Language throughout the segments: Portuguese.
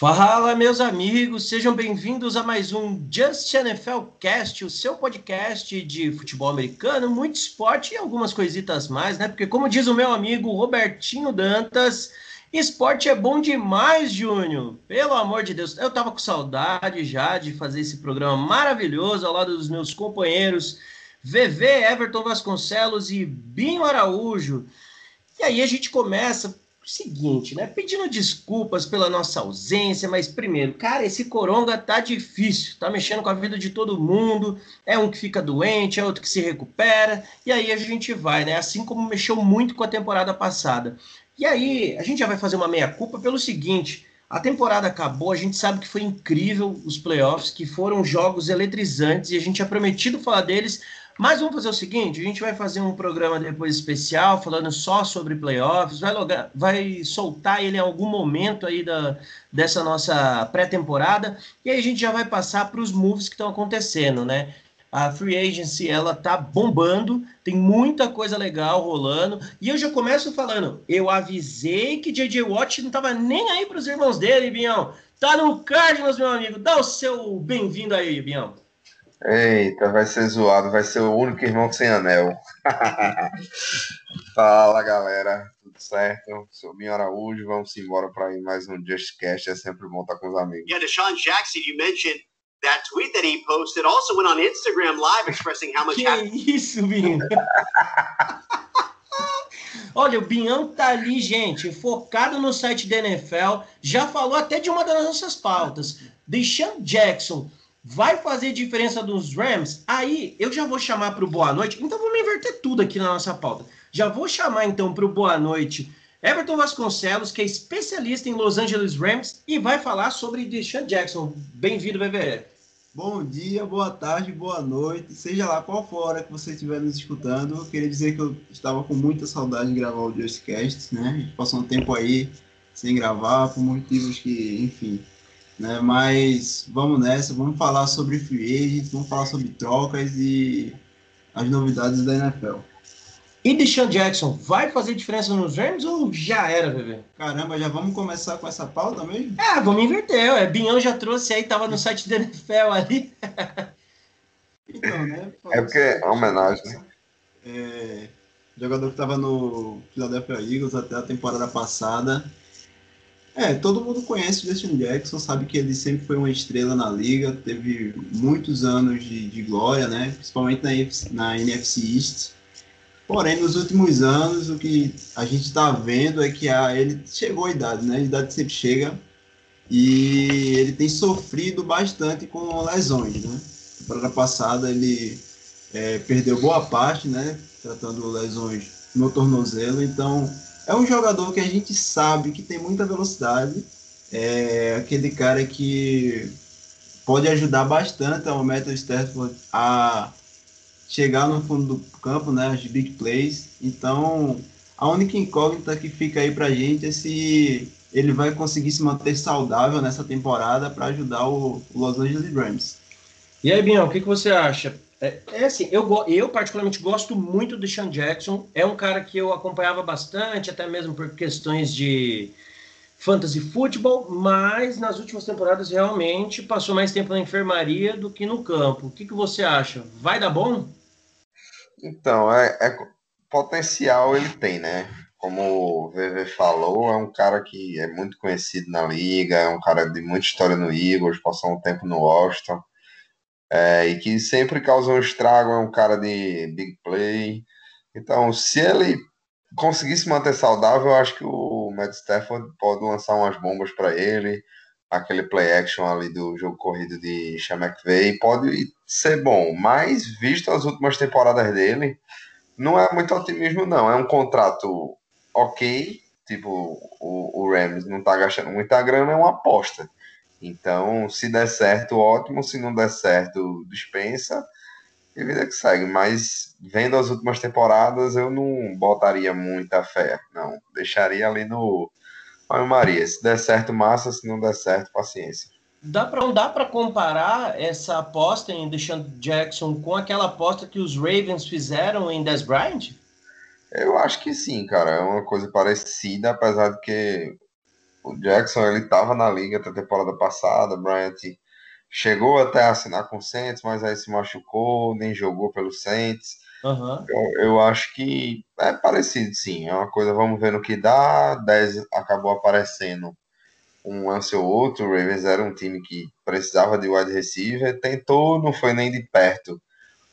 Fala, meus amigos, sejam bem-vindos a mais um Just NFL Cast, o seu podcast de futebol americano, muito esporte e algumas coisitas mais, né? Porque, como diz o meu amigo Robertinho Dantas, esporte é bom demais, Júnior. Pelo amor de Deus, eu tava com saudade já de fazer esse programa maravilhoso ao lado dos meus companheiros VV, Everton Vasconcelos e Binho Araújo. E aí a gente começa seguinte, né? Pedindo desculpas pela nossa ausência, mas primeiro, cara, esse coronga tá difícil, tá mexendo com a vida de todo mundo. É um que fica doente, é outro que se recupera, e aí a gente vai, né? Assim como mexeu muito com a temporada passada. E aí, a gente já vai fazer uma meia-culpa pelo seguinte: a temporada acabou, a gente sabe que foi incrível os playoffs, que foram jogos eletrizantes, e a gente tinha prometido falar deles, mas vamos fazer o seguinte: a gente vai fazer um programa depois especial falando só sobre playoffs, vai, logar, vai soltar ele em algum momento aí da, dessa nossa pré-temporada, e aí a gente já vai passar para os moves que estão acontecendo, né? A free agency ela tá bombando, tem muita coisa legal rolando. E eu já começo falando, eu avisei que JJ Watt não tava nem aí para os irmãos dele, Bião. Tá no Cardinals, meu amigo. Dá o seu bem-vindo aí, Bião. Eita, vai ser zoado, vai ser o único irmão sem anel. Fala galera, tudo certo? Sou Binho Araújo, vamos embora para mais um Just Cast, é sempre bom estar com os amigos. Yeah, Deshaun Jackson, you mentioned that tweet that he posted also went on Instagram live expressing how much Que isso, Binho? Olha, o Binhão tá ali, gente, focado no site da NFL, já falou até de uma das nossas pautas. Deshaun Jackson vai fazer diferença dos Rams? Aí eu já vou chamar para o boa noite. Então vamos inverter tudo aqui na nossa pauta. Já vou chamar então para o boa noite Everton Vasconcelos, que é especialista em Los Angeles Rams e vai falar sobre Deshaun Jackson. Bem-vindo, BBE. Bom dia, boa tarde, boa noite, seja lá qual for a hora que você estiver nos escutando. Eu queria dizer que eu estava com muita saudade de gravar o Justcast, né? A gente passou um tempo aí sem gravar, por motivos que, enfim, né? Mas vamos nessa, vamos falar sobre free agents, vamos falar sobre trocas e as novidades da NFL. E Deshaun Jackson vai fazer diferença nos Rams ou já era, bebê? Caramba, já vamos começar com essa pauta mesmo? É, vamos inverter. É, Binhão já trouxe aí, tava no site da NFL ali. então, né? É porque é homenagem, né? É, jogador que estava no Philadelphia Eagles até a temporada passada é, todo mundo conhece o Justin Jackson, sabe que ele sempre foi uma estrela na liga, teve muitos anos de, de glória, né? Principalmente na, na NFC East. Porém, nos últimos anos, o que a gente está vendo é que a, ele chegou à idade, né? A idade sempre chega e ele tem sofrido bastante com lesões, né? Na passada ele é, perdeu boa parte, né? Tratando lesões no tornozelo, então é um jogador que a gente sabe que tem muita velocidade, é aquele cara que pode ajudar bastante ao Metal Stafford a chegar no fundo do campo, né, as big plays. Então, a única incógnita que fica aí pra gente é se ele vai conseguir se manter saudável nessa temporada para ajudar o, Los Angeles Rams. E aí, Bião, o que, que você acha? É, é, assim, eu, eu particularmente gosto muito do Sean Jackson. É um cara que eu acompanhava bastante, até mesmo por questões de fantasy futebol, mas nas últimas temporadas realmente passou mais tempo na enfermaria do que no campo. O que, que você acha? Vai dar bom? Então, é, é potencial ele tem, né? Como o VV falou, é um cara que é muito conhecido na liga, é um cara de muita história no Eagles, passou um tempo no Washington é, e que sempre causa um estrago, é um cara de big play. Então, se ele conseguir se manter saudável, eu acho que o Matt Stafford pode lançar umas bombas para ele, aquele play action ali do jogo corrido de Sean McVay, pode ser bom, mas visto as últimas temporadas dele, não é muito otimismo não, é um contrato ok, tipo, o, o Rams não tá gastando muita grana, é uma aposta. Então, se der certo, ótimo. Se não der certo, dispensa. E vida que segue. Mas, vendo as últimas temporadas, eu não botaria muita fé. Não. Deixaria ali no. Olha, Maria. Se der certo, massa. Se não der certo, paciência. Dá pra, não dá para comparar essa aposta em Deshaun Jackson com aquela aposta que os Ravens fizeram em Des Bryant? Eu acho que sim, cara. É uma coisa parecida, apesar de que o Jackson ele estava na liga até a temporada passada, Bryant chegou até a assinar com o Saints, mas aí se machucou, nem jogou pelo Saints. Uhum. Eu, eu, acho que é parecido, sim. É uma coisa, vamos ver no que dá. 10 acabou aparecendo um lance ou outro. O Ravens era um time que precisava de wide receiver, tentou, não foi nem de perto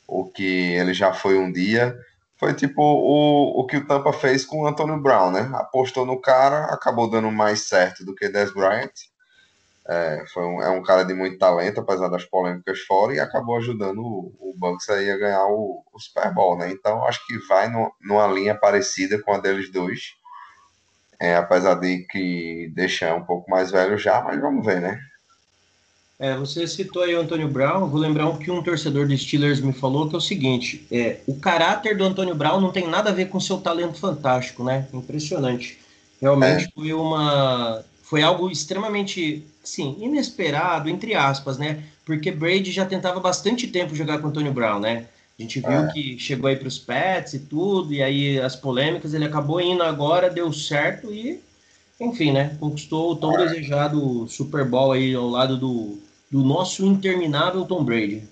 o que ele já foi um dia. Foi tipo o, o que o Tampa fez com o Antonio Brown, né? Apostou no cara, acabou dando mais certo do que Des Bryant. É, foi um, é um cara de muito talento, apesar das polêmicas fora, e acabou ajudando o, o Bucks aí a ganhar o, o Super Bowl, né? Então acho que vai no, numa linha parecida com a deles dois. É, apesar de que deixar um pouco mais velho já, mas vamos ver, né? É, você citou aí o Antônio Brown, vou lembrar o que um torcedor dos Steelers me falou, que é o seguinte, é, o caráter do Antônio Brown não tem nada a ver com seu talento fantástico, né? Impressionante. Realmente é. foi uma foi algo extremamente, sim, inesperado, entre aspas, né? Porque Brady já tentava bastante tempo jogar com o Antônio Brown, né? A gente viu é. que chegou aí para os Pets e tudo, e aí as polêmicas, ele acabou indo agora, deu certo e, enfim, né? Conquistou o tão é. desejado Super Bowl aí ao lado do do nosso interminável Tom Brady.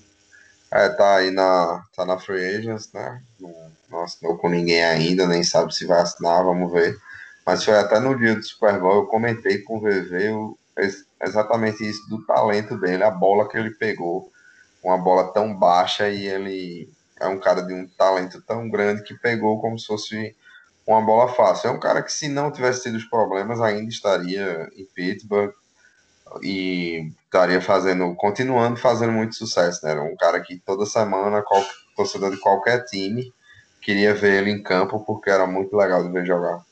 É, tá aí na, tá na Free Agents, né? Não, não assinou com ninguém ainda, nem sabe se vai assinar, vamos ver. Mas foi até no dia do Super Bowl, eu comentei com o VV o, exatamente isso do talento dele, a bola que ele pegou, uma bola tão baixa e ele é um cara de um talento tão grande que pegou como se fosse uma bola fácil. É um cara que se não tivesse tido os problemas ainda estaria em Pittsburgh e estaria fazendo, continuando fazendo muito sucesso, né? Era um cara que toda semana, qual, torcedor de qualquer time, queria ver ele em campo porque era muito legal de ver jogar.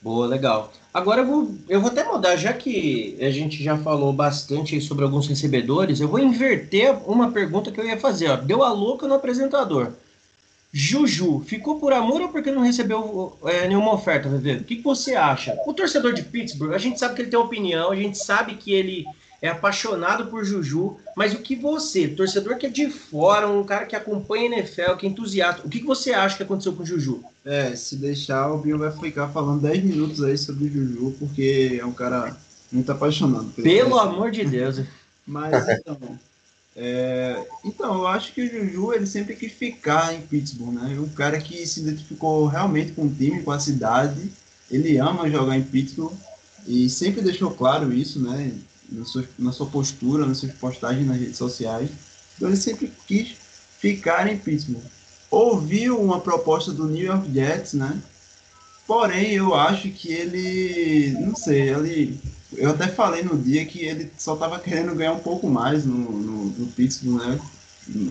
Boa, legal. Agora eu vou, eu vou até mudar, já que a gente já falou bastante sobre alguns recebedores, eu vou inverter uma pergunta que eu ia fazer. Ó. Deu a louca no apresentador. Juju, ficou por amor ou porque não recebeu é, nenhuma oferta, Vevê? O que, que, você acha? O torcedor de Pittsburgh, a gente sabe que ele tem opinião, a gente sabe que ele é apaixonado por Juju, mas o que você, torcedor que é de fora, um cara que acompanha a NFL, que é entusiasta, o que, que você acha que aconteceu com o Juju? É, se deixar, o Bill vai ficar falando 10 minutos aí sobre o Juju, porque é um cara muito apaixonado. Pelo amor de Deus. Mas então. É, então, eu acho que o Juju ele sempre quis ficar em Pittsburgh, né? Um cara que se identificou realmente com o time, com a cidade. Ele ama jogar em Pittsburgh e sempre deixou claro isso, né? Na sua, na sua postura, nas suas postagens nas redes sociais. Então, ele sempre quis ficar em Pittsburgh. Ouviu uma proposta do New York Jets, né? Porém, eu acho que ele, não sei, ele eu até falei no dia que ele só estava querendo ganhar um pouco mais no, no, no Pittsburgh, né?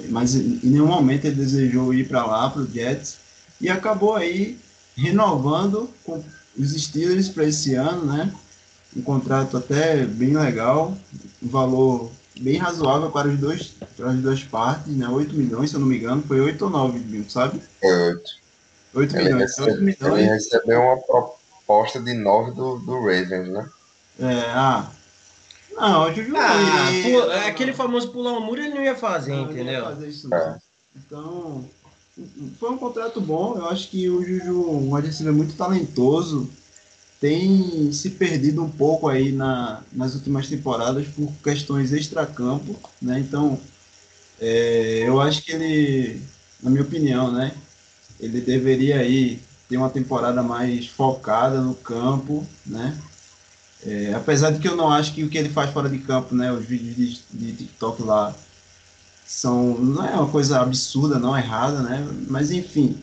Mas em nenhum momento ele desejou ir para lá, para o Jets, e acabou aí renovando com os Steelers para esse ano, né? Um contrato até bem legal, um valor bem razoável para, os dois, para as duas partes, né? 8 milhões, se eu não me engano, foi 8 ou 9, sabe? Foi 8. 8 ele milhões. Recebe, 8 milhões. Ele recebeu uma proposta de 9 do, do Ravens, né? É, ah. Não, o Juju. Ah, ele, aquele famoso pular um muro ele não ia fazer, não, entendeu? Não ia fazer isso, não. Então, foi um contrato bom. Eu acho que o Juju, um adversário muito talentoso, tem se perdido um pouco aí na, nas últimas temporadas por questões extracampo, né? Então, é, eu acho que ele, na minha opinião, né? Ele deveria aí ter uma temporada mais focada no campo, né? É, apesar de que eu não acho que o que ele faz fora de campo, né, os vídeos de, de TikTok lá são não é uma coisa absurda, não errada, né? Mas enfim,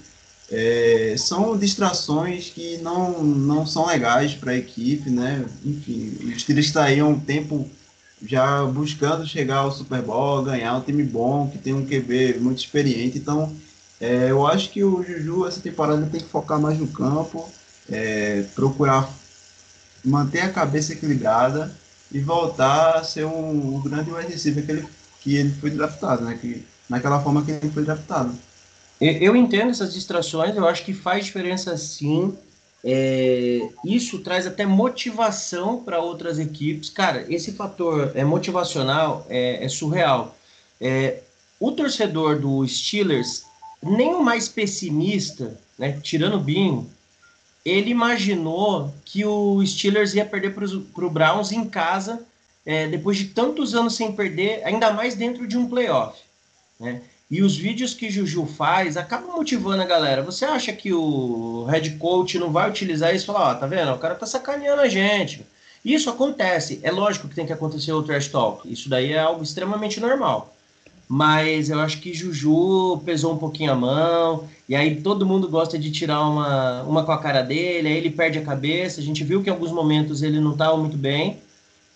é, são distrações que não, não são legais para a equipe, né? Enfim, os Steelers está aí há um tempo já buscando chegar ao Super Bowl, ganhar um time bom, que tem um QB muito experiente. Então, é, eu acho que o Juju essa temporada tem que focar mais no campo, é, procurar manter a cabeça equilibrada e voltar a ser um, um grande wide receiver que ele, que ele foi draftado, né? Que, naquela forma que ele foi draftado. Eu entendo essas distrações, eu acho que faz diferença sim. É, isso traz até motivação para outras equipes. Cara, esse fator é motivacional é, é surreal. É, o torcedor do Steelers, nem o mais pessimista, né, tirando o Binho, ele imaginou que o Steelers ia perder para o Browns em casa, é, depois de tantos anos sem perder, ainda mais dentro de um playoff. Né? E os vídeos que Juju faz acabam motivando a galera. Você acha que o head coach não vai utilizar isso e falar, ó, tá vendo? O cara tá sacaneando a gente. Isso acontece. É lógico que tem que acontecer o trash talk. Isso daí é algo extremamente normal. Mas eu acho que Juju pesou um pouquinho a mão. E aí todo mundo gosta de tirar uma, uma com a cara dele. Aí ele perde a cabeça. A gente viu que em alguns momentos ele não estava muito bem.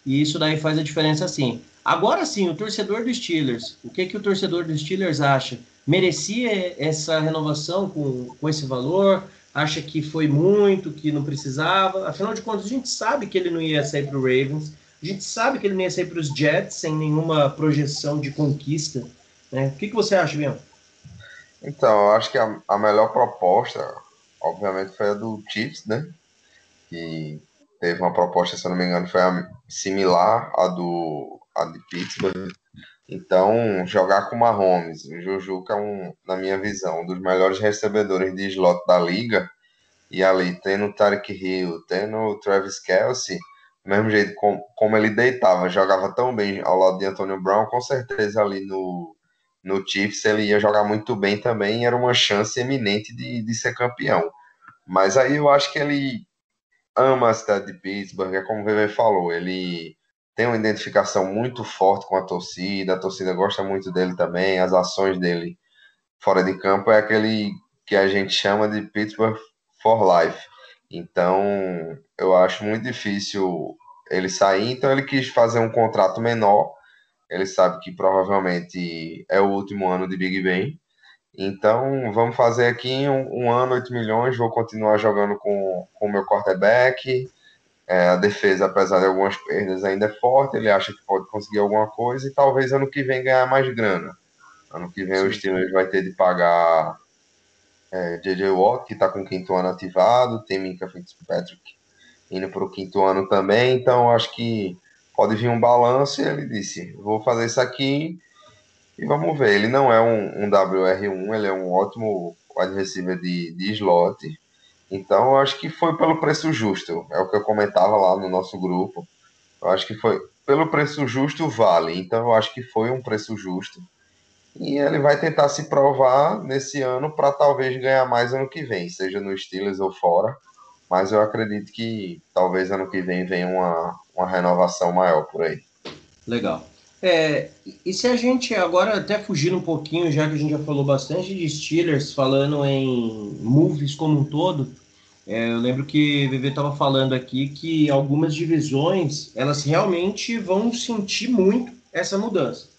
E isso daí faz a diferença sim. Agora sim, o torcedor dos Steelers. O que, que o torcedor dos Steelers acha? Merecia essa renovação com, com esse valor? acha que foi muito, que não precisava. Afinal de contas, a gente sabe que ele não ia sair para o Ravens, a gente sabe que ele não ia sair para os Jets sem nenhuma projeção de conquista. Né? O que, que você acha, Bian? Então, eu acho que a, a melhor proposta, obviamente, foi a do Chiefs, né? Que teve uma proposta, se eu não me engano, foi a, similar à do a de Pittsburgh. Então, jogar com o Mahomes, o Juju, que é um, na minha visão, um dos melhores recebedores de slot da liga, e ali tendo o Tarek Hill, tendo o Travis Kelsey, mesmo jeito com, como ele deitava, jogava tão bem ao lado de Antonio Brown, com certeza ali no, no Chiefs ele ia jogar muito bem também, era uma chance eminente de, de ser campeão. Mas aí eu acho que ele ama a cidade de Pittsburgh, é como o VV falou, ele tem uma identificação muito forte com a torcida, a torcida gosta muito dele também, as ações dele fora de campo é aquele que a gente chama de Pittsburgh for life. Então, eu acho muito difícil ele sair, então ele quis fazer um contrato menor. Ele sabe que provavelmente é o último ano de Big Ben. Então, vamos fazer aqui um, um ano, 8 milhões, vou continuar jogando com o meu quarterback, é, a defesa, apesar de algumas perdas, ainda é forte. Ele acha que pode conseguir alguma coisa e talvez ano que vem ganhar mais grana. Ano que vem Sim. o Steelers vai ter de pagar é, J.J. Watt, que está com o quinto ano ativado, tem Minka Fitzpatrick indo para o quinto ano também. Então acho que pode vir um balanço. E ele disse: Vou fazer isso aqui e vamos ver. Ele não é um, um WR1, ele é um ótimo receiver de, de slot então, acho que foi pelo preço justo. É o que eu comentava lá no nosso grupo. Eu acho que foi pelo preço justo vale. Então, eu acho que foi um preço justo. E ele vai tentar se provar nesse ano para talvez ganhar mais ano que vem, seja no Steelers ou fora. Mas eu acredito que talvez ano que vem venha uma, uma renovação maior por aí. Legal. É, e se a gente agora até fugir um pouquinho, já que a gente já falou bastante de Steelers, falando em movies como um todo, é, eu lembro que o VV estava falando aqui que algumas divisões elas realmente vão sentir muito essa mudança.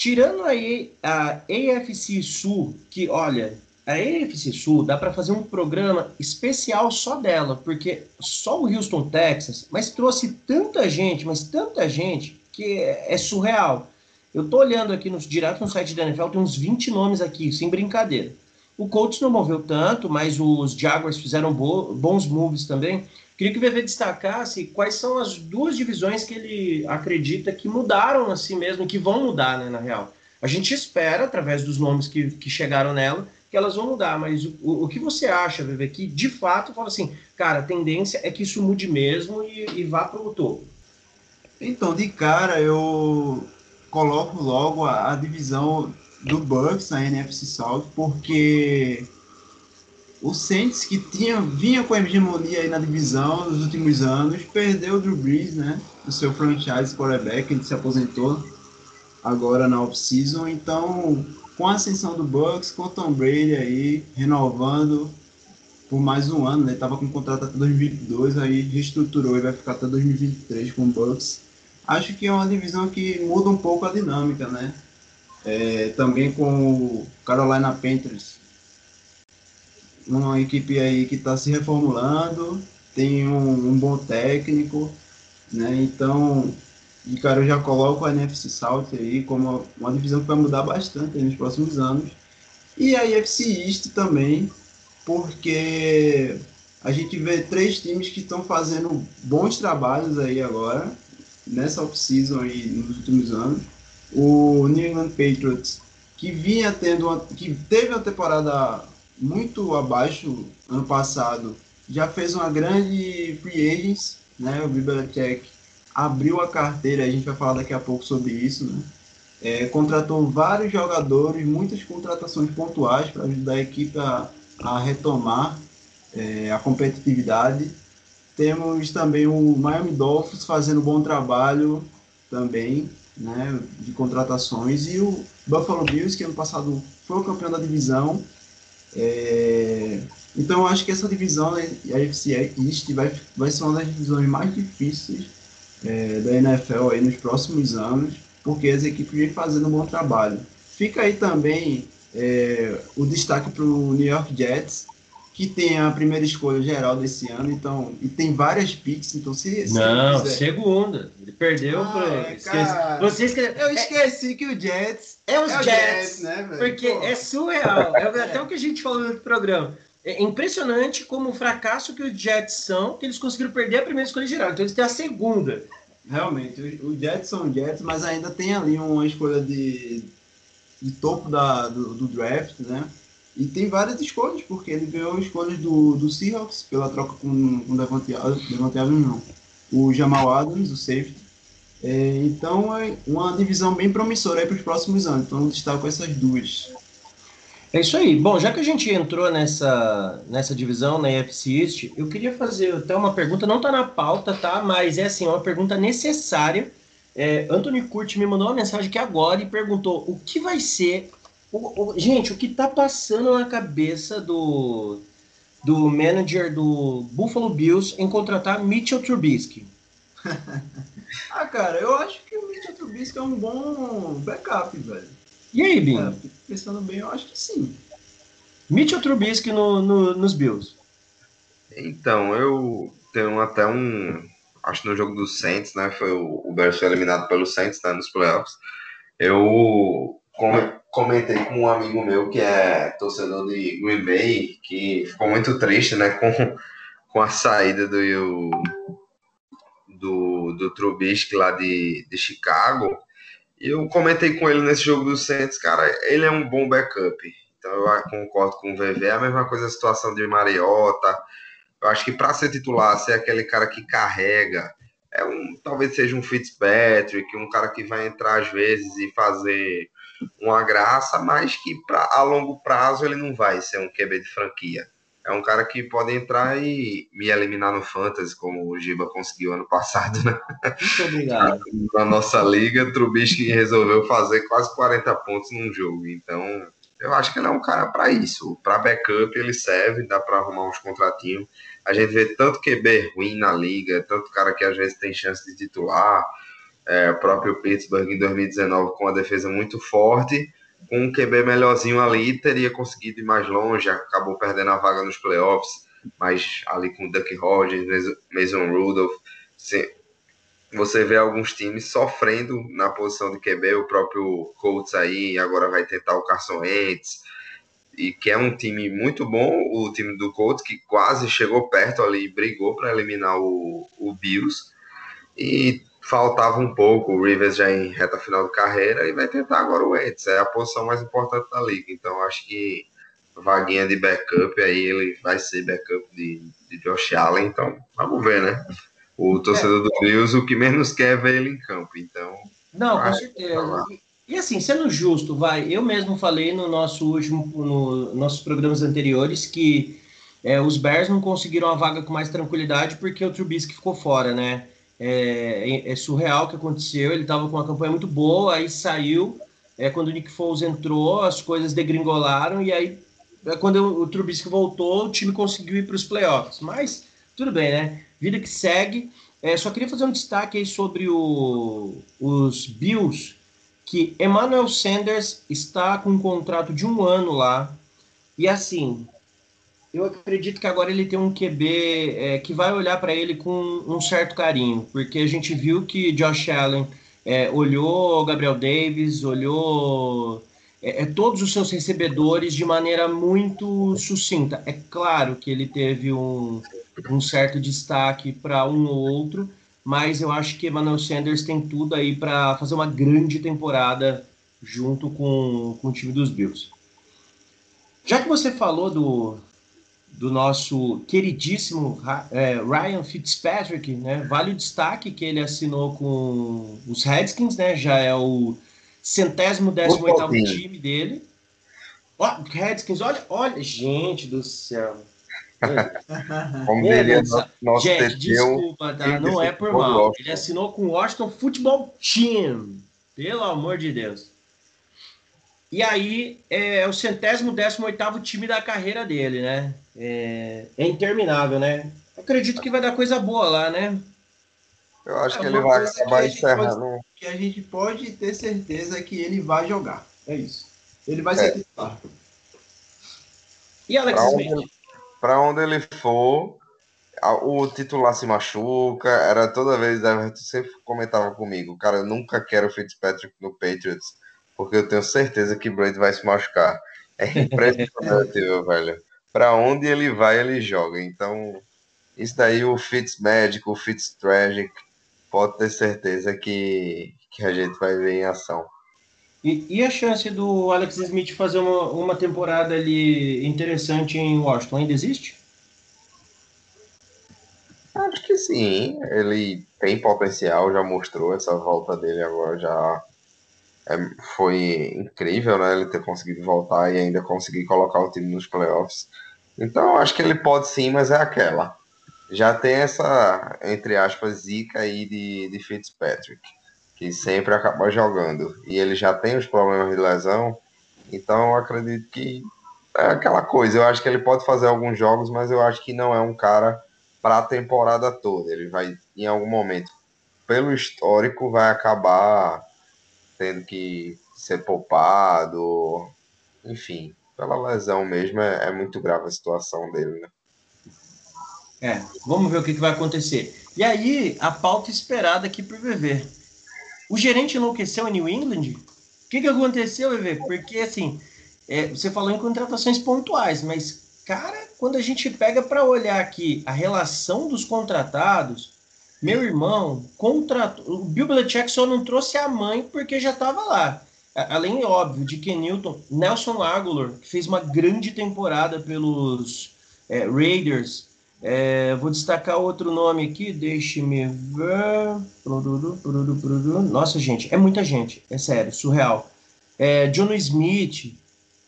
Tirando aí a AFC Sul, que olha, a AFC Sul dá para fazer um programa especial só dela, porque só o Houston, Texas, mas trouxe tanta gente, mas tanta gente que é, surreal. Eu tô olhando aqui no, direto no site da NFL, tem uns 20 nomes aqui, sem brincadeira. O Colts não moveu tanto, mas os Jaguars fizeram bo bons moves também. Queria que o VV destacasse quais são as duas divisões que ele acredita que mudaram assim mesmo, que vão mudar, né, na real. A gente espera, através dos nomes que, que chegaram nela, que elas vão mudar, mas o, o que você acha, VV, que de fato fala assim, cara, a tendência é que isso mude mesmo e, e vá para o topo? Então, de cara, eu coloco logo a, a divisão do Bucks na NFC South, porque o Saints, que tinha, vinha com a hegemonia aí na divisão nos últimos anos, perdeu o Drew Brees, né? O seu franchise quarterback, ele se aposentou agora na off-season. Então, com a ascensão do Bucks, com o Tom Brady aí renovando por mais um ano, né? Ele tava com contrato até 2022, aí reestruturou e vai ficar até 2023 com o Bucks. Acho que é uma divisão que muda um pouco a dinâmica, né? É, também com o Carolina Panthers, uma equipe aí que está se reformulando, tem um, um, bom técnico, né? Então, de cara eu já coloco a NFC South aí como uma divisão que vai mudar bastante nos próximos anos. E a NFC East também, porque a gente vê três times que estão fazendo bons trabalhos aí agora, nessa off-season aí nos últimos anos o New England Patriots, que vinha tendo uma, que teve uma temporada muito abaixo ano passado, já fez uma grande free agents, né? O Belichick abriu a carteira, a gente vai falar daqui a pouco sobre isso, né? É, contratou vários jogadores, muitas contratações pontuais para ajudar a equipe a, a retomar é, a competitividade. Temos também o Miami Dolphins fazendo bom trabalho também, né, de contratações, e o Buffalo Bills, que ano passado foi o campeão da divisão. É, então, eu acho que essa divisão, né, a AFC East, vai, vai ser uma das divisões mais difíceis é, da NFL aí nos próximos anos, porque as equipes vêm fazendo um bom trabalho. Fica aí também é, o destaque para o New York Jets, que tem a primeira escolha geral desse ano, então, e tem várias picks, então se. se não, quiser... segunda. Ele perdeu ah. Cara... Você esque... Eu esqueci que o Jets. É os é Jets, Jets, né, velho? Porque Pô. é surreal. É até o que a gente falou no programa. É impressionante como o fracasso que os Jets são, que eles conseguiram perder a primeira escolha geral. Então eles têm a segunda. Realmente, os Jets são Jets, mas ainda tem ali uma escolha de, de topo da, do, do draft, né? E tem várias escolhas, porque ele ganhou escolhas do, do Seahawks pela troca com, com Devante Adams, não. O Jamal Adams, o safety. É, então é uma divisão bem promissora para os próximos anos. Então destaco essas duas. É isso aí. Bom, já que a gente entrou nessa, nessa divisão na EFC East, eu queria fazer até uma pergunta, não está na pauta, tá? Mas é assim, uma pergunta necessária. É, Anthony Curti me mandou uma mensagem aqui agora e perguntou o que vai ser. O, o, gente, o que está passando na cabeça do, do manager do Buffalo Bills em contratar Mitchell Trubisky? ah, cara, eu acho que o Mitchell Trubisky é um bom backup, velho. E aí, Binho? É, pensando bem, eu acho que sim. Mitchell Trubisky no, no, nos Bills. Então, eu tenho até um. Acho que no jogo do Saints, né? Foi o, o Bears foi eliminado pelo Saints né, nos playoffs. Eu comentei com um amigo meu que é torcedor de Green Bay, que ficou muito triste, né? Com, com a saída do, do, do Trubisky lá de, de Chicago. Eu comentei com ele nesse jogo do Saints, cara, ele é um bom backup. Então eu concordo com o VV, é a mesma coisa a situação de Mariota. Eu acho que para ser titular, ser aquele cara que carrega, é um, talvez seja um Fitzpatrick, um cara que vai entrar às vezes e fazer uma graça, mas que pra, a longo prazo ele não vai ser um QB de franquia é um cara que pode entrar e me eliminar no Fantasy, como o Giba conseguiu ano passado, né? Muito obrigado. Na nossa liga, Trubisky resolveu fazer quase 40 pontos num jogo. Então, eu acho que ele é um cara para isso. Para backup ele serve, dá para arrumar uns contratinhos. A gente vê tanto QB ruim na liga, tanto cara que às vezes tem chance de titular. É, o próprio Pittsburgh em 2019 com uma defesa muito forte com um QB melhorzinho ali, teria conseguido ir mais longe, acabou perdendo a vaga nos playoffs, mas ali com o Duck Rogers, Mason Rudolph, você vê alguns times sofrendo na posição de QB, o próprio Colts aí agora vai tentar o Carson Wentz, e que é um time muito bom, o time do Colts, que quase chegou perto ali, brigou para eliminar o, o Bills, e faltava um pouco, o Rivers já em reta final de carreira e vai tentar agora o Wentz, é a posição mais importante da liga, então acho que vaguinha de backup aí ele vai ser backup de, de Josh Allen, então vamos ver, né? O torcedor é. do Bills o que menos quer é ver ele em campo, então... Não, com certeza. E, e assim, sendo justo, vai, eu mesmo falei no nosso último, no nossos programas anteriores que é, os Bears não conseguiram a vaga com mais tranquilidade porque o Trubisky ficou fora, né? É, é surreal o que aconteceu. Ele estava com uma campanha muito boa, aí saiu. É, quando o Nick Foles entrou, as coisas degringolaram, e aí, é, quando o Trubisky voltou, o time conseguiu ir para os playoffs. Mas, tudo bem, né? Vida que segue. É, só queria fazer um destaque aí sobre o, os Bills, que Emmanuel Sanders está com um contrato de um ano lá. E assim, eu acredito que agora ele tem um QB é, que vai olhar para ele com um certo carinho, porque a gente viu que Josh Allen é, olhou Gabriel Davis, olhou é, é, todos os seus recebedores de maneira muito sucinta. É claro que ele teve um, um certo destaque para um ou outro, mas eu acho que Emmanuel Sanders tem tudo aí para fazer uma grande temporada junto com, com o time dos Bills. Já que você falou do, do nosso queridíssimo é, Ryan Fitzpatrick, né? Vale o destaque que ele assinou com os Redskins, né? Já é o centésimo décimo oitavo time dele. Ó, Redskins, olha, olha, gente do céu. Como diria nosso Gente, desculpa, tá? Não é por mal. Ele assinou com o Washington Football Team. Pelo amor de Deus. E aí é o centésimo décimo oitavo time da carreira dele, né? É, é, interminável, né? Acredito que vai dar coisa boa lá, né? Eu acho é que ele vai acabar encerrando. Pode, que a gente pode ter certeza que ele vai jogar. É isso. Ele vai é. ser titular. E Alex Smith? para onde ele for, o titular se machuca. Era toda vez, Everton sempre comentava comigo, cara, eu nunca quero o Fitzpatrick no Patriots, porque eu tenho certeza que Brady vai se machucar. É impressionante, meu velho. Para onde ele vai, ele joga. Então, isso daí, o Fitzmagic, o Fitztragic, pode ter certeza que, que a gente vai ver em ação. E, e, a chance do Alex Smith fazer uma, uma temporada ali interessante em Washington ainda existe? Acho que sim. Ele tem potencial, já mostrou essa volta dele agora já é, foi incrível, né? Ele ter conseguido voltar e ainda conseguir colocar o time nos playoffs. Então acho que ele pode sim, mas é aquela. Já tem essa, entre aspas, zica aí de, de Fitzpatrick que sempre acaba jogando. E ele já tem os problemas de lesão, então acredito que é aquela coisa. Eu acho que ele pode fazer alguns jogos, mas eu acho que não é um cara para a temporada toda. Ele vai, em algum momento, pelo histórico, vai acabar tendo que ser poupado. Enfim, pela lesão mesmo, é, é muito grave a situação dele, né? É, vamos ver o que, que vai acontecer. E aí, a pauta esperada aqui para o VV. O gerente enlouqueceu em New England? O que, que aconteceu, Eve? Porque, assim, é, você falou em contratações pontuais, mas, cara, quando a gente pega para olhar aqui a relação dos contratados, meu irmão, contratou, o Bill Belichick só não trouxe a mãe porque já estava lá. Além, óbvio, de Ken Newton, Nelson Aguilar, que fez uma grande temporada pelos é, Raiders, é, vou destacar outro nome aqui, deixe-me ver. Nossa, gente, é muita gente, é sério, surreal. É, John Smith,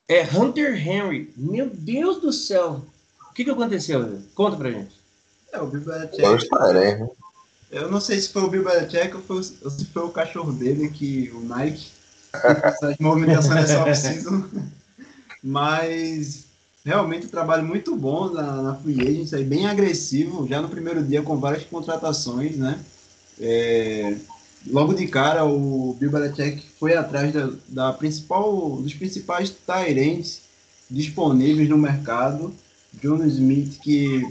é Hunter Henry. Meu Deus do céu! O que, que aconteceu? Conta pra gente. É, o Bill Belichick. Eu não sei se foi o Bill Belichick ou, foi, ou se foi o cachorro dele, que o Nike, essas movimentações nessa off-season. Mas realmente um trabalho muito bom na, na Free Agency, aí, bem agressivo, já no primeiro dia com várias contratações, né? É, logo de cara, o Bill Belichick foi atrás da, da principal, dos principais Tyrants disponíveis no mercado, John Smith, que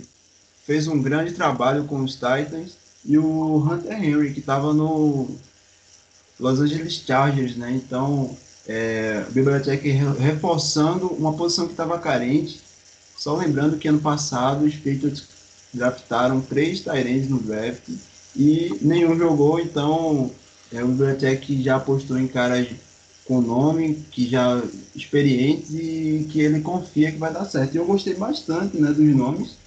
fez um grande trabalho com os Titans, e o Hunter Henry, que estava no Los Angeles Chargers, né? Então, é, o Bibliotech reforçando uma posição que estava carente. Só lembrando que ano passado os Patriots draftaram três Tyrants no draft e nenhum jogou, então é, o Bibliotech já apostou em caras com nome, que já experientes e que ele confia que vai dar certo. E eu gostei bastante né, dos nomes.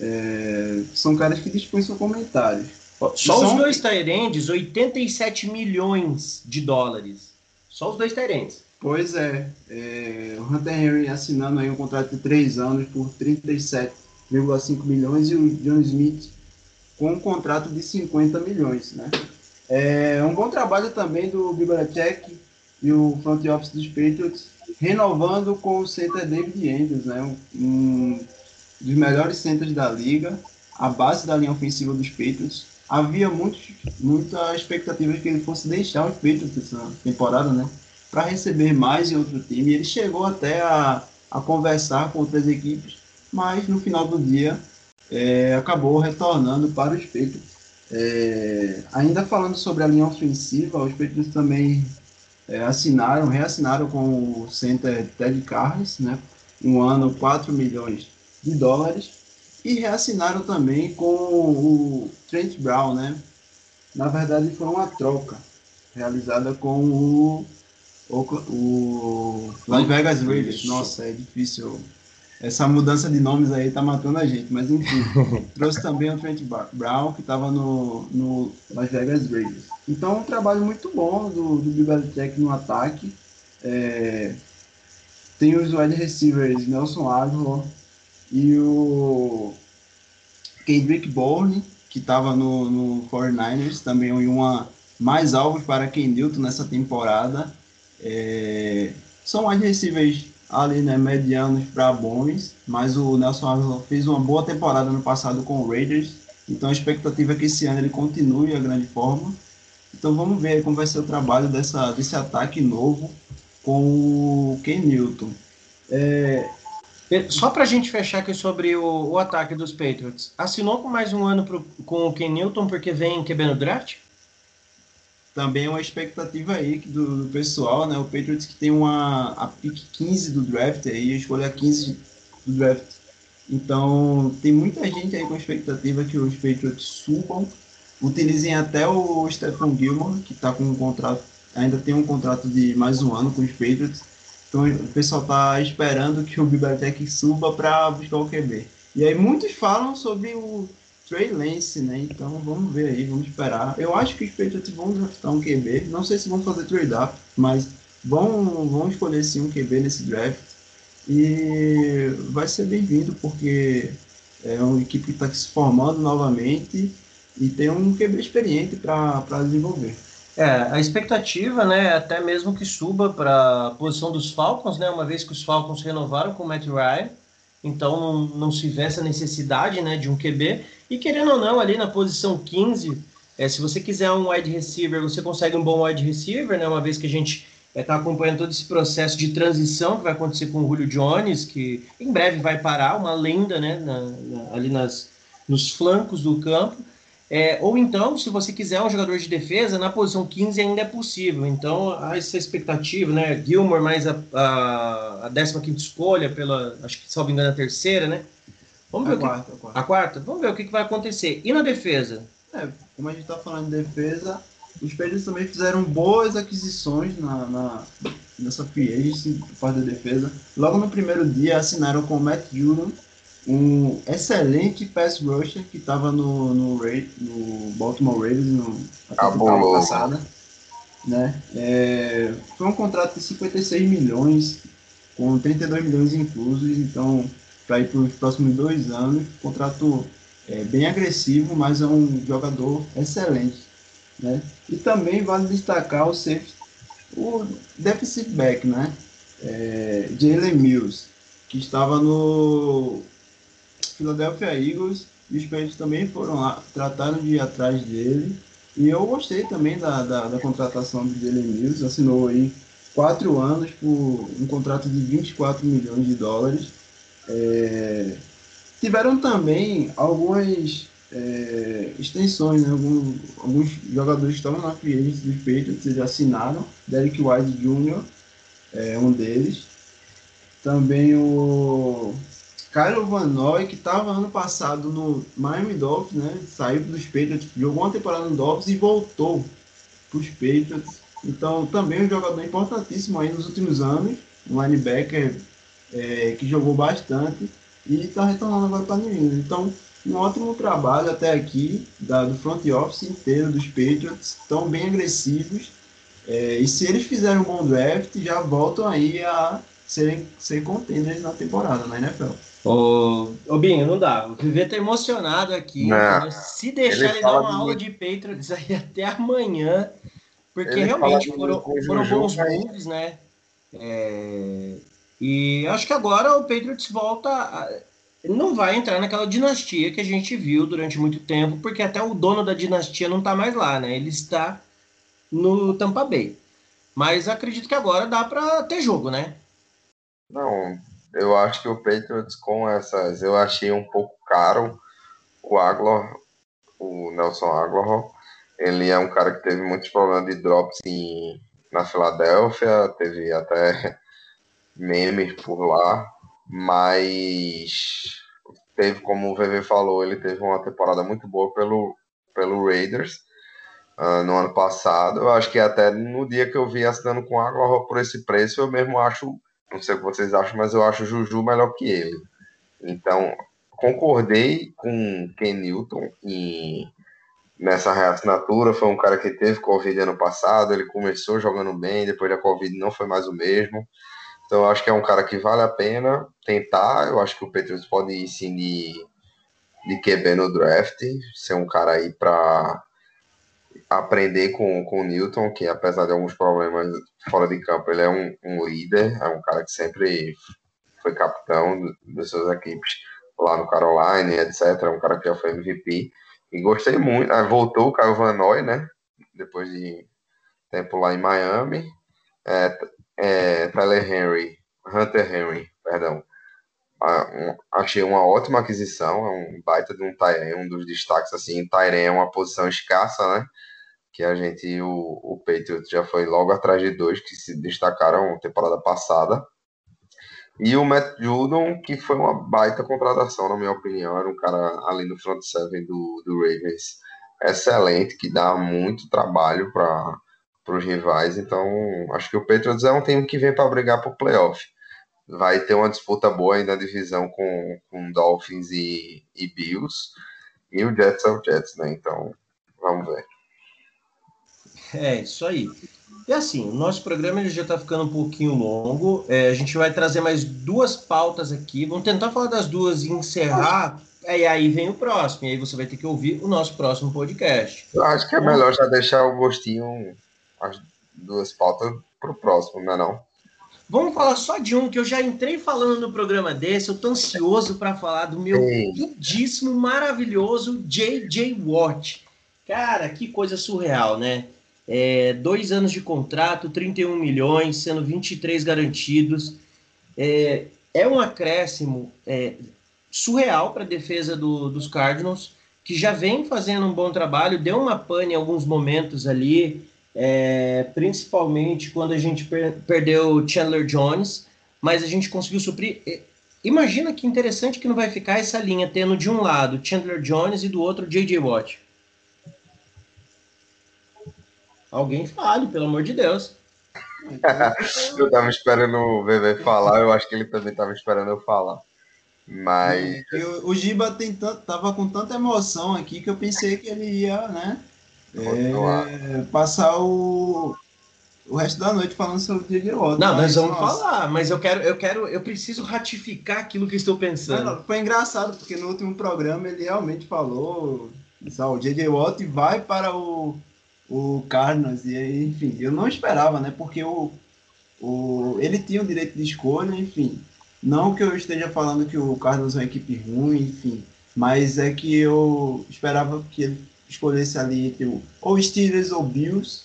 É, são caras que dispensam comentários. Só são... os dois Tyrands, 87 milhões de dólares. Só os dois terentes. Pois é, é, o Hunter Henry assinando aí um contrato de três anos por 37,5 milhões e o John Smith com um contrato de 50 milhões, né? É um bom trabalho também do Bibliotech e o front office dos Patriots renovando com o center David Andrews, né? Um, um dos melhores centers da liga, a base da linha ofensiva dos Patriots havia muita expectativa de que ele fosse deixar os Patriots essa temporada, né? Para receber mais em outro time. Ele chegou até a, a conversar com outras equipes, mas no final do dia é, acabou retornando para os Patriots. É, ainda falando sobre a linha ofensiva, os Patriots também é, assinaram, reassinaram com o center Ted Carnes, né? Um ano, 4 milhões de dólares e reassinaram também com o Trent Brown, né? Na verdade, foi uma troca realizada com o, o, o Las Vegas Raiders. Nossa, é difícil essa mudança de nomes aí tá matando a gente, mas enfim. trouxe também o Trent Brown, que estava no, no Las Vegas Raiders. Então, um trabalho muito bom do, do Bill Belichick no ataque. É, tem os wide receivers Nelson Aguilar e o Kendrick Bourne, que estava no, no 49ers, também uma mais alvos para Ken Newton nessa temporada. É, são wide receivers ali, né, medianos para bons, mas o Nelson Aguilar fez uma boa temporada no passado com o Raiders, então a expectativa é que esse ano ele continue a grande forma. Então vamos ver como vai ser o trabalho dessa, desse ataque novo com o Ken Newton. É... Só para a gente fechar aqui sobre o, o, ataque dos Patriots, assinou com mais um ano pro, com o Ken Newton porque vem no draft? também é uma expectativa aí do, do, pessoal, né? O Patriots que tem uma a pick 15 do draft aí, a escolha 15 do draft. Então, tem muita gente aí com expectativa que os Patriots subam, utilizem até o Stephen Gilmore, que está com um contrato, ainda tem um contrato de mais um ano com os Patriots. Então, o pessoal está esperando que o Bibliotech suba para buscar o QB. E aí muitos falam sobre o Trey Lance, né? Então vamos ver aí, vamos esperar. Eu acho que os Patriots vão draftar um QB. Não sei se vão fazer trade up, mas vão, vão escolher sim um QB nesse draft. E vai ser bem-vindo, porque é uma equipe que está se formando novamente e tem um QB experiente para desenvolver. É, a expectativa, né, até mesmo que suba para a posição dos Falcons, né, uma vez que os Falcons renovaram com o Matt Ryan, então não, não se vê essa necessidade né, de um QB. E querendo ou não, ali na posição 15, é, se você quiser um wide receiver, você consegue um bom wide receiver, né, uma vez que a gente está é, acompanhando todo esse processo de transição que vai acontecer com o Julio Jones, que em breve vai parar, uma lenda né, na, na, ali nas, nos flancos do campo. É, ou então, se você quiser um jogador de defesa, na posição 15 ainda é possível. Então, há essa expectativa, né? Gilmore mais a, a, a 15 escolha, pela, acho que, salvo engano, a terceira, né? Vamos ver a, quarta, que, a, quarta. a quarta. Vamos ver o que, que vai acontecer. E na defesa? É, como a gente está falando de defesa, os Patriots também fizeram boas aquisições na, na, nessa free agency parte da defesa. Logo no primeiro dia, assinaram com o Matt Judon, um excelente pass rusher que estava no, no, no Baltimore Ravens no, na temporada passada. Né? É, foi um contrato de 56 milhões, com 32 milhões inclusos, então para ir para os próximos dois anos, contrato é, bem agressivo, mas é um jogador excelente. Né? E também vale destacar o safety, o deficit back, né? É, Jalen Mills, que estava no Philadelphia Eagles, e os Patriots também foram lá, trataram de ir atrás dele. E eu gostei também da, da, da contratação do Jalen Mills, assinou aí quatro anos por um contrato de 24 milhões de dólares. É, tiveram também algumas é, extensões, né? alguns, alguns jogadores que estavam na free dos Patriots, eles assinaram, Derek White Jr. é um deles. Também o Kyle Van Noy, que estava ano passado no Miami Dolphins, né? Saiu dos Patriots, jogou uma temporada no Dolphins e voltou para os Patriots. Então, também um jogador importantíssimo aí nos últimos anos, um linebacker é, que jogou bastante e está retornando agora para New England. Então, um ótimo trabalho até aqui da, do front office inteiro dos Patriots, estão bem agressivos. É, e se eles fizerem um bom draft, já voltam aí a serem, ser contenders na temporada, na NFL. Ô, ô Binho, não dá. O Viver tá emocionado aqui. Não, se deixar ele, ele dar uma aula de Patriots aí até amanhã, porque ele realmente foram, foram bons moves, né? É, e acho que agora o Patriots volta. A, não vai entrar naquela dinastia que a gente viu durante muito tempo, porque até o dono da dinastia não tá mais lá, né? Ele está no Tampa Bay. Mas acredito que agora dá para ter jogo, né? Não, eu acho que o Patriots com essas, eu achei um pouco caro o Aguilar, o Nelson Aguilar. Ele é um cara que teve muitos problemas de drops em, na Filadélfia, teve até memes por lá, mas teve, como o VV falou, ele teve uma temporada muito boa pelo, pelo Raiders uh, no ano passado. Eu acho que até no dia que eu vi assinando com Aguilar por esse preço, eu mesmo acho não sei o que vocês acham, mas eu acho o Juju melhor que ele. Então, concordei com Ken Newton em, nessa reassinatura. Foi um cara que teve Covid ano passado, ele começou jogando bem, depois da Covid não foi mais o mesmo. Então, eu acho que é um cara que vale a pena tentar. Eu acho que o Patriots pode ir sim de, de QB no draft, ser um cara aí para aprender com, com o Newton, que apesar de alguns problemas fora de campo, ele é um, um líder, é um cara que sempre foi capitão das suas equipes lá no Carolina, etc. Um cara que já foi MVP. E gostei muito. Ah, voltou o Caio Van Noy, né? Depois de tempo lá em Miami. É, é, Tyler Henry, Hunter Henry, perdão. Ah, achei uma ótima aquisição, é um baita de um Tyren, um dos destaques assim, Tyren é uma posição escassa, né? Que a gente, o, o Patriots já foi logo atrás de dois que se destacaram temporada passada. E o Matt Judon, que foi uma baita contratação, na minha opinião, era um cara ali no front seven do, do Ravens excelente, que dá muito trabalho para os rivais. Então, acho que o Patriots é um time que vem para brigar para o playoff. Vai ter uma disputa boa ainda na divisão com, com Dolphins e, e Bills. E o Jets é o Jets, né? Então, vamos ver. É, isso aí. E assim, o nosso programa ele já está ficando um pouquinho longo. É, a gente vai trazer mais duas pautas aqui. Vamos tentar falar das duas e encerrar. E aí vem o próximo. E aí você vai ter que ouvir o nosso próximo podcast. Eu acho que é melhor já deixar o gostinho, as duas pautas, para o próximo, não é não? Vamos falar só de um que eu já entrei falando no programa desse. Eu tô ansioso para falar do meu lindíssimo, maravilhoso J.J. Watt. Cara, que coisa surreal, né? É, dois anos de contrato, 31 milhões, sendo 23 garantidos. É, é um acréscimo é, surreal para a defesa do, dos Cardinals, que já vem fazendo um bom trabalho, deu uma pane em alguns momentos ali, é, principalmente quando a gente per perdeu Chandler Jones, mas a gente conseguiu suprir. É, imagina que interessante que não vai ficar essa linha, tendo de um lado Chandler Jones e do outro J.J. Watt. Alguém fale, pelo amor de Deus. eu tava esperando o VV falar, eu acho que ele também tava esperando eu falar. Mas. Eu, o Giba tem tanto, tava com tanta emoção aqui que eu pensei que ele ia, né? É, passar o, o resto da noite falando sobre o J.J. Watt. Não, nós vamos nossa. falar, mas eu quero, eu quero, eu preciso ratificar aquilo que estou pensando. Não, foi engraçado, porque no último programa ele realmente falou. o J.J. Watt vai para o o Cardinals, e aí, enfim, eu não esperava, né? Porque o, o, ele tinha o direito de escolha, enfim. Não que eu esteja falando que o Cardinals é uma equipe ruim, enfim, mas é que eu esperava que ele escolhesse ali entre o, ou Steelers ou Bills.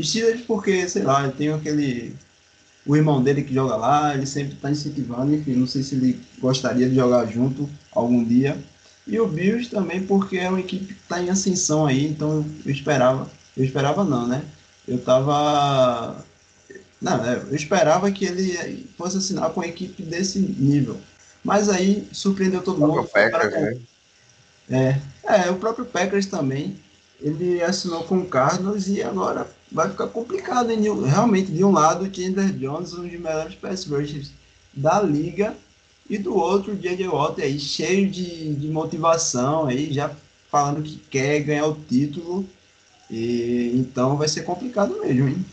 Steelers porque, sei lá, ele tem aquele. O irmão dele que joga lá, ele sempre está incentivando, enfim, não sei se ele gostaria de jogar junto algum dia. E o Bills também porque é uma equipe que está em ascensão aí, então eu esperava eu esperava não, né? Eu tava. Não, é, eu esperava que ele fosse assinar com uma equipe desse nível. Mas aí surpreendeu todo mundo. O Packers, né? É, é, o próprio Packers também. Ele assinou com o Cardinals e agora vai ficar complicado. Hein? Realmente, de um lado, o Chandler Jones, um dos melhores pass rushers da liga, e do outro, o J.J. Watt aí, cheio de, de motivação, aí, já falando que quer ganhar o título e, então vai ser complicado mesmo, hein?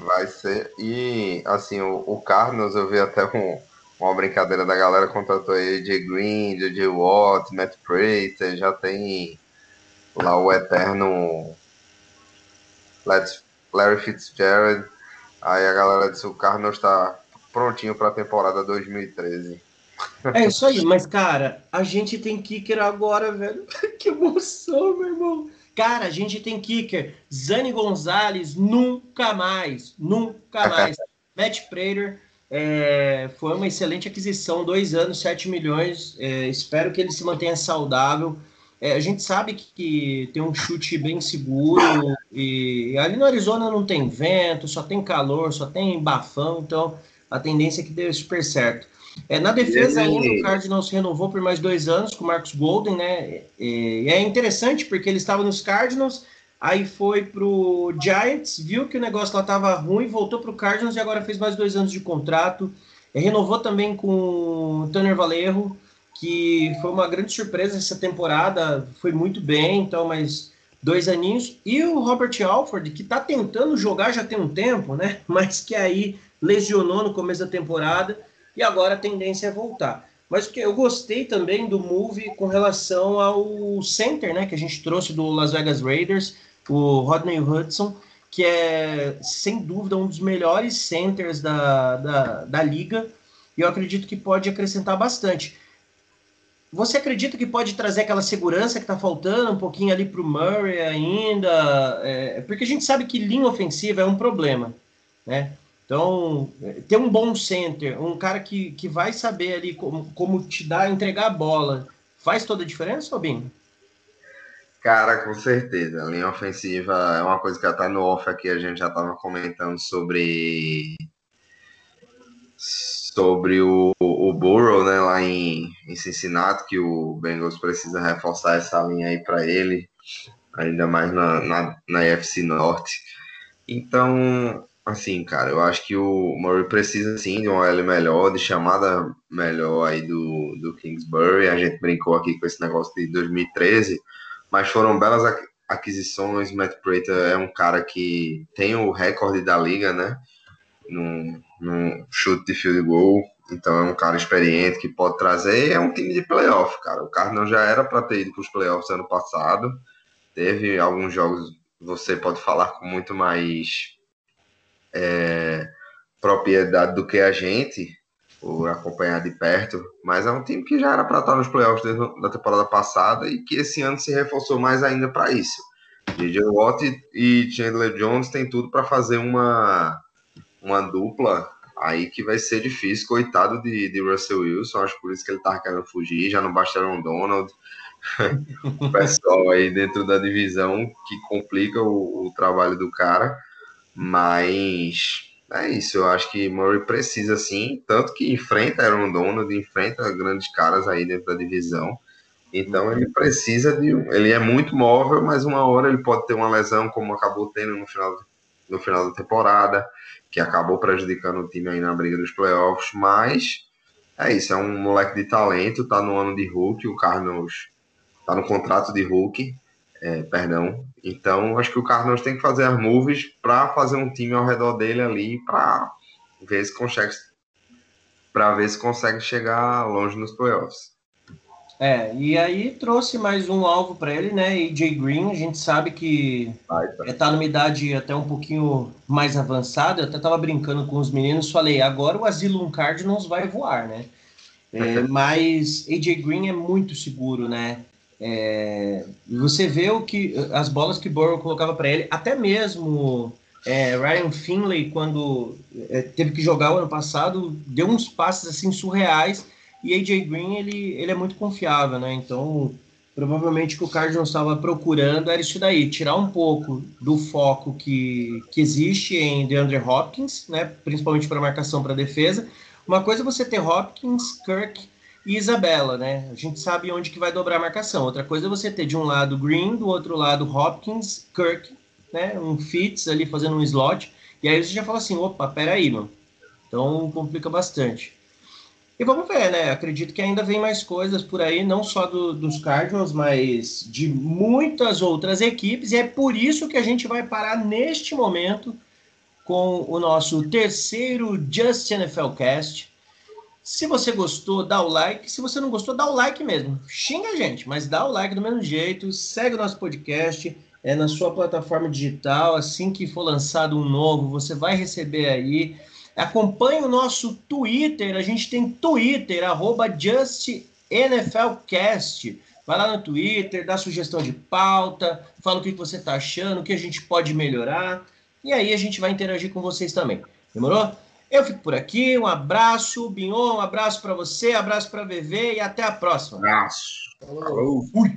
Vai ser. E assim, o, o Carlos, eu vi até um, uma brincadeira da galera contratou aí de Green, de Watt, Matt Prater, já tem lá o eterno Larry Fitzgerald. Aí a galera disse o Carlos está prontinho para a temporada 2013. É isso aí, mas cara, a gente tem kicker agora, velho. que emoção, meu irmão. Cara, a gente tem kicker. Zane Gonzalez, nunca mais. Nunca mais. Matt Prater é, foi uma excelente aquisição. Dois anos, 7 milhões. É, espero que ele se mantenha saudável. É, a gente sabe que, tem um chute bem seguro. E ali no Arizona não tem vento, só tem calor, só tem bafão. Então a tendência é que dê super certo. É, na defesa ainda, o Cardinals renovou por mais dois anos com o Marcos Golden, né? E é interessante porque ele estava nos Cardinals, aí foi pro Giants, viu que o negócio lá estava ruim, voltou pro Cardinals e agora fez mais dois anos de contrato. renovou também com o Tanner Valerro, que foi uma grande surpresa essa temporada, foi muito bem, então, mas dois aninhos. E o Robert Alford, que está tentando jogar já tem um tempo, né? Mas que aí lesionou no começo da temporada e agora a tendência é voltar. Mas que eu gostei também do move com relação ao center, né? Que a gente trouxe do Las Vegas Raiders, o Rodney Hudson, que é sem dúvida um dos melhores centers da, da, da liga. E eu acredito que pode acrescentar bastante. Você acredita que pode trazer aquela segurança que está faltando um pouquinho ali para o Murray ainda? É, porque a gente sabe que linha ofensiva é um problema, né? Então, ter um bom center, um cara que, que vai saber ali como, como te dar, entregar a bola, faz toda a diferença, Robinho? Cara, com certeza. A linha ofensiva é uma coisa que até no off aqui a gente já estava comentando sobre sobre o, o Burrow, né, lá em, em Cincinnati, que o Bengals precisa reforçar essa linha aí para ele, ainda mais na, na, na UFC Norte. Então, assim, cara, eu acho que o Murray precisa sim de uma L melhor, de chamada melhor aí do, do Kingsbury. A gente brincou aqui com esse negócio de 2013, mas foram belas aquisições. Matt Prater é um cara que tem o recorde da liga, né? No chute de field goal. Então é um cara experiente que pode trazer. É um time de playoff, cara. O Cardinals já era para ter ido para os playoffs ano passado. Teve alguns jogos, você pode falar com muito mais é, propriedade do que a gente, por acompanhar de perto. Mas é um time que já era para estar nos playoffs da temporada passada e que esse ano se reforçou mais ainda para isso. DJ Watt e Chandler Jones tem tudo para fazer uma, uma dupla aí que vai ser difícil, coitado de, de Russell Wilson, acho por isso que ele tava querendo fugir, já não basta Aaron Donald, o pessoal aí dentro da divisão que complica o, o, trabalho do cara, mas é isso, eu acho que Murray precisa sim, tanto que enfrenta Aaron Donald, enfrenta grandes caras aí dentro da divisão, então ele precisa de, ele é muito móvel, mas uma hora ele pode ter uma lesão como acabou tendo no final, no final da temporada, que acabou prejudicando o time aí na briga dos playoffs, mas é isso, é um moleque de talento, tá no ano de Hulk, o Cardinals tá no contrato de Hulk, é, perdão. Então, acho que o Cardinals tem que fazer as moves para fazer um time ao redor dele ali para ver se consegue para ver se consegue chegar longe nos playoffs. É, e aí trouxe mais um alvo para ele, né? AJ Green, a gente sabe que está numa idade até um pouquinho mais avançada. Eu até estava brincando com os meninos, falei, agora o Asylum Cardinals vai voar, né? É, mas AJ Green é muito seguro, né? É, você vê o que as bolas que Burrow colocava para ele, até mesmo é, Ryan Finley, quando é, teve que jogar o ano passado, deu uns passes assim surreais e AJ Green, ele, ele é muito confiável, né? Então, provavelmente o que o Cardinals estava procurando era isso daí, tirar um pouco do foco que, que existe em DeAndre Hopkins, né? Principalmente para marcação para defesa. Uma coisa é você ter Hopkins, Kirk e Isabella, né? A gente sabe onde que vai dobrar a marcação. Outra coisa é você ter de um lado Green, do outro lado Hopkins, Kirk, né? Um Fitz ali fazendo um slot. E aí você já fala assim, opa, peraí, mano. Então complica bastante. E vamos ver, né? Acredito que ainda vem mais coisas por aí, não só do, dos Cardinals, mas de muitas outras equipes. E é por isso que a gente vai parar neste momento com o nosso terceiro Just NFL Cast. Se você gostou, dá o like. Se você não gostou, dá o like mesmo. Xinga a gente, mas dá o like do mesmo jeito. Segue o nosso podcast. É na sua plataforma digital. Assim que for lançado um novo, você vai receber aí. Acompanhe o nosso Twitter, a gente tem Twitter, arroba JustNFLcast. Vai lá no Twitter, dá sugestão de pauta, fala o que você está achando, o que a gente pode melhorar. E aí a gente vai interagir com vocês também. Demorou? Eu fico por aqui, um abraço, Binho, um abraço para você, um abraço para VV e até a próxima. Abraço. Falou. Fui.